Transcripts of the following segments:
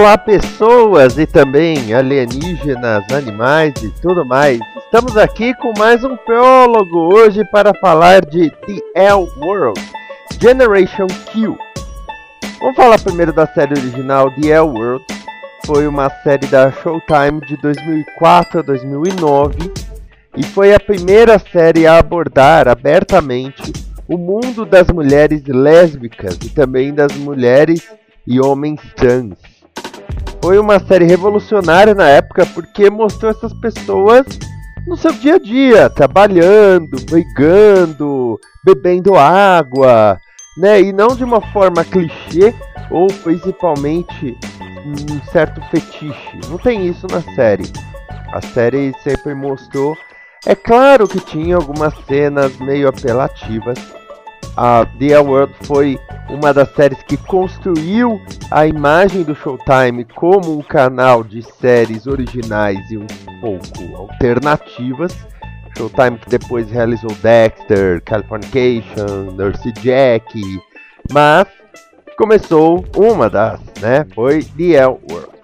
Olá, pessoas e também alienígenas, animais e tudo mais. Estamos aqui com mais um prólogo hoje para falar de The L World Generation Q. Vamos falar primeiro da série original The L World. Foi uma série da Showtime de 2004 a 2009 e foi a primeira série a abordar abertamente o mundo das mulheres lésbicas e também das mulheres e homens trans foi uma série revolucionária na época porque mostrou essas pessoas no seu dia a dia, trabalhando, brigando, bebendo água, né? E não de uma forma clichê ou principalmente um certo fetiche. Não tem isso na série. A série sempre mostrou. É claro que tinha algumas cenas meio apelativas, a The World foi uma das séries que construiu a imagem do Showtime como um canal de séries originais e um pouco alternativas. Showtime que depois realizou Dexter, Californication, Nurse Jack, mas começou uma das, né? Foi The L World.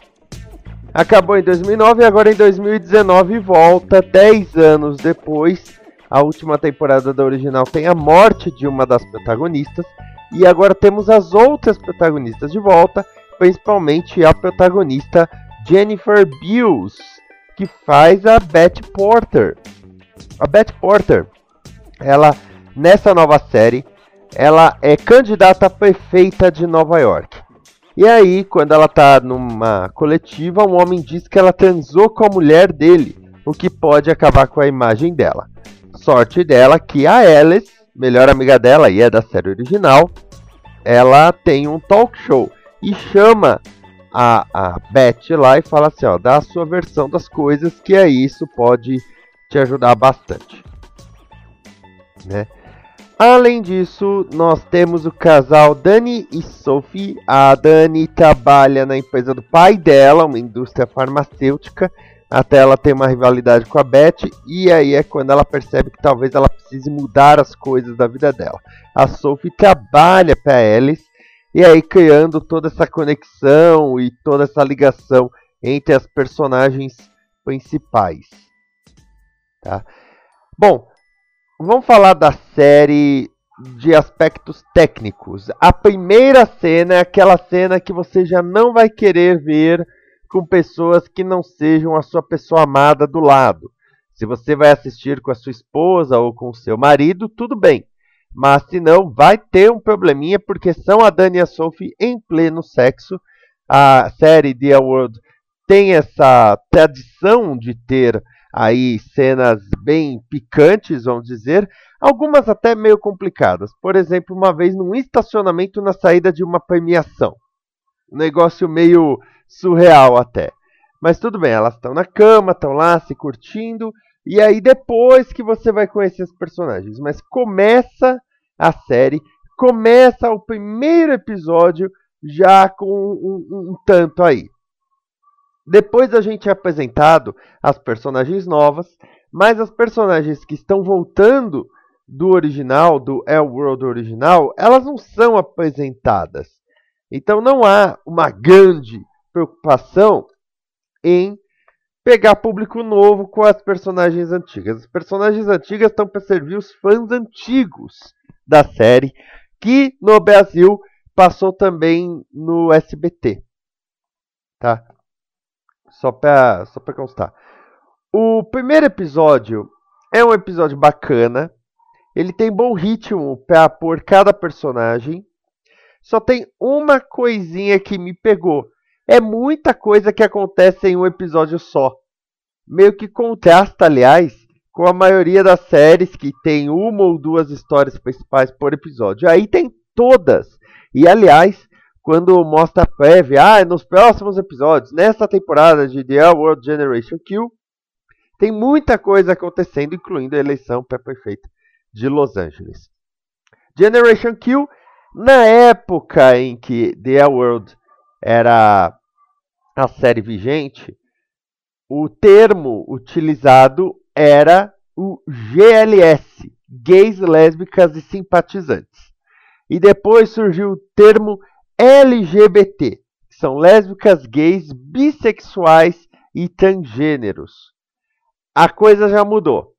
Acabou em 2009 e agora em 2019 volta 10 anos depois a última temporada da original tem a morte de uma das protagonistas. E agora temos as outras protagonistas de volta, principalmente a protagonista Jennifer Beals, que faz a Beth Porter. A Beth Porter, ela nessa nova série, ela é candidata a prefeita de Nova York. E aí, quando ela tá numa coletiva, um homem diz que ela transou com a mulher dele, o que pode acabar com a imagem dela sorte dela que a Alice, melhor amiga dela e é da série original, ela tem um talk show e chama a, a Beth lá e fala assim, ó, dá a sua versão das coisas que aí isso pode te ajudar bastante. Né? Além disso, nós temos o casal Dani e Sophie. A Dani trabalha na empresa do pai dela, uma indústria farmacêutica, até ela ter uma rivalidade com a Beth, e aí é quando ela percebe que talvez ela precise mudar as coisas da vida dela. A Sophie trabalha para Alice, e aí criando toda essa conexão e toda essa ligação entre as personagens principais. Tá? Bom, vamos falar da série de aspectos técnicos. A primeira cena é aquela cena que você já não vai querer ver com pessoas que não sejam a sua pessoa amada do lado. Se você vai assistir com a sua esposa ou com o seu marido, tudo bem. Mas se não, vai ter um probleminha porque são a Dani e a Sophie em pleno sexo. A série The World tem essa tradição de ter aí cenas bem picantes, vamos dizer, algumas até meio complicadas. Por exemplo, uma vez num estacionamento na saída de uma premiação. Um negócio meio surreal até. Mas tudo bem, elas estão na cama, estão lá se curtindo. E aí depois que você vai conhecer os personagens. Mas começa a série, começa o primeiro episódio já com um, um, um tanto aí. Depois a gente é apresentado as personagens novas, mas as personagens que estão voltando do original, do El World original, elas não são apresentadas. Então não há uma grande preocupação em pegar público novo com as personagens antigas. As personagens antigas estão para servir os fãs antigos da série, que no Brasil passou também no SBT. Tá? Só para só constar. O primeiro episódio é um episódio bacana. Ele tem bom ritmo para pôr cada personagem. Só tem uma coisinha que me pegou. É muita coisa que acontece em um episódio só. Meio que contrasta, aliás, com a maioria das séries que tem uma ou duas histórias principais por episódio. Aí tem todas. E aliás, quando mostra a prévia, ah, nos próximos episódios, nesta temporada de The World Generation Q, tem muita coisa acontecendo, incluindo a eleição para prefeito de Los Angeles. Generation Q, na época em que The World era a série vigente, o termo utilizado era o GLS, gays, lésbicas e simpatizantes. E depois surgiu o termo LGBT, que são lésbicas, gays, bissexuais e transgêneros a coisa já mudou.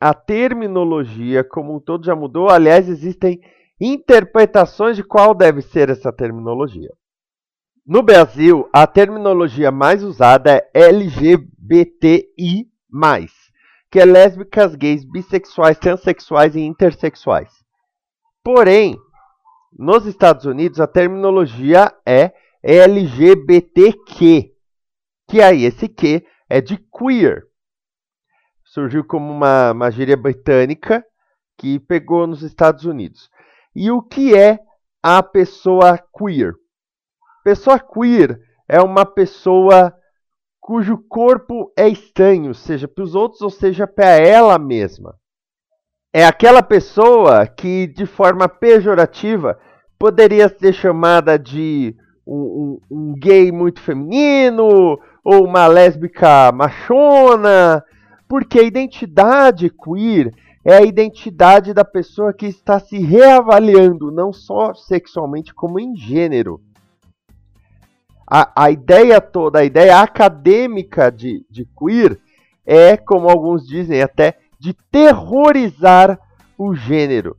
A terminologia como um todo já mudou. Aliás, existem interpretações de qual deve ser essa terminologia. No Brasil, a terminologia mais usada é LGBTI, que é lésbicas, gays, bissexuais, transexuais e intersexuais. Porém, nos Estados Unidos, a terminologia é LGBTQ, que aí esse Q é de queer surgiu como uma, uma gíria britânica que pegou nos Estados Unidos. E o que é a pessoa queer? Pessoa queer é uma pessoa cujo corpo é estranho, seja para os outros ou seja para ela mesma. É aquela pessoa que, de forma pejorativa, poderia ser chamada de um, um, um gay muito feminino, ou uma lésbica machona, porque a identidade queer é a identidade da pessoa que está se reavaliando, não só sexualmente, como em gênero. A, a ideia toda, a ideia acadêmica de, de queer é, como alguns dizem até, de terrorizar o gênero.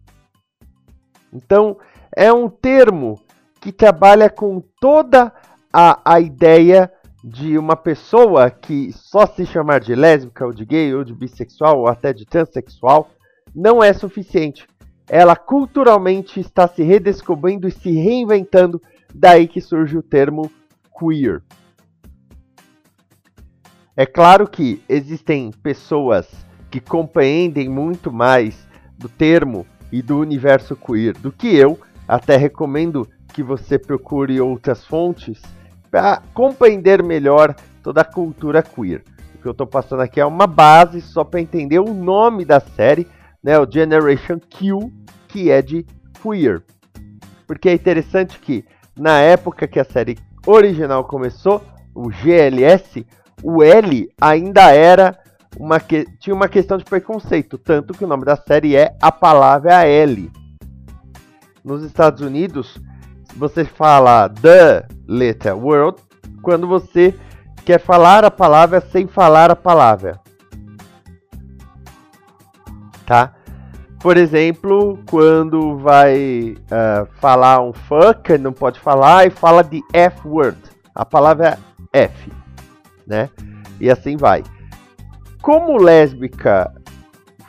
Então, é um termo que trabalha com toda a, a ideia de uma pessoa que só se chamar de lésbica ou de gay ou de bissexual ou até de transexual não é suficiente. Ela culturalmente está se redescobrindo e se reinventando, daí que surge o termo queer. É claro que existem pessoas que compreendem muito mais do termo e do universo queer do que eu, até recomendo que você procure outras fontes para compreender melhor toda a cultura queer. O que eu estou passando aqui é uma base só para entender o nome da série, né, o Generation Q, que é de queer. Porque é interessante que na época que a série original começou, o GLS, o L ainda era uma que... tinha uma questão de preconceito, tanto que o nome da série é a palavra L. Nos Estados Unidos, você fala the letter world quando você quer falar a palavra sem falar a palavra. Tá? Por exemplo, quando vai uh, falar um fuck, não pode falar e fala de F word. A palavra é F, né? E assim vai. Como lésbica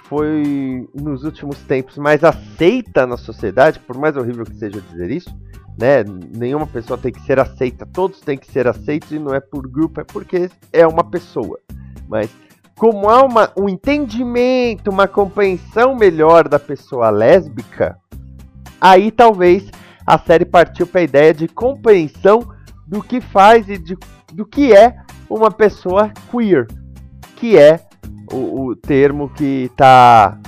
foi nos últimos tempos mais aceita na sociedade, por mais horrível que seja dizer isso, né? Nenhuma pessoa tem que ser aceita, todos têm que ser aceitos e não é por grupo, é porque é uma pessoa. Mas como há uma, um entendimento, uma compreensão melhor da pessoa lésbica, aí talvez a série partiu para a ideia de compreensão do que faz e de, do que é uma pessoa queer, que é o, o termo que está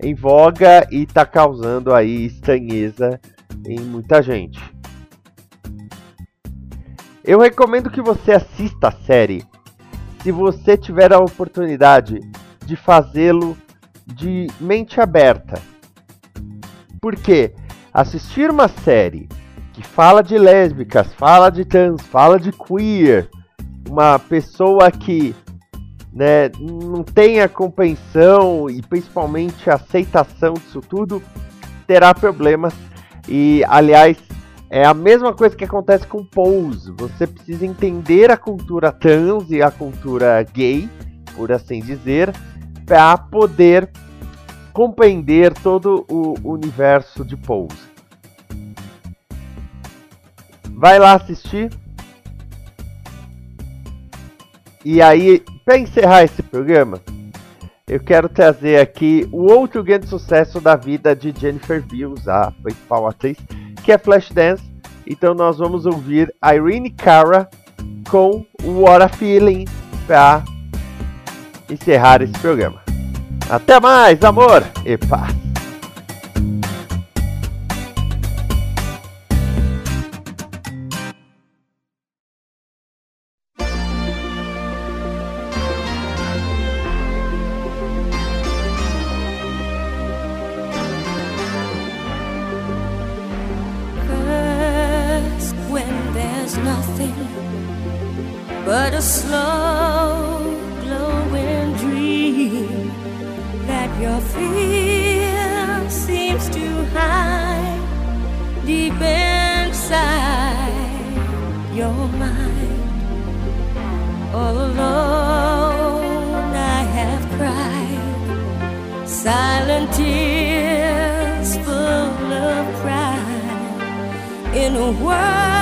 em voga e está causando aí estranheza em muita gente. Eu recomendo que você assista a série se você tiver a oportunidade de fazê-lo de mente aberta. Porque assistir uma série que fala de lésbicas, fala de trans, fala de queer, uma pessoa que né, não tem a compreensão e principalmente a aceitação disso tudo, terá problemas. E, aliás, é a mesma coisa que acontece com Pose. Você precisa entender a cultura trans e a cultura gay, por assim dizer, para poder compreender todo o universo de Pose. Vai lá assistir. E aí, para encerrar esse programa, eu quero trazer aqui o outro grande sucesso da vida de Jennifer Beals, a principal atriz, que é Flashdance. Então nós vamos ouvir Irene Cara com What a Feeling para encerrar esse programa. Até mais, amor e paz! your fear seems to hide deep inside your mind. All alone, I have cried silent tears full of pride in a world.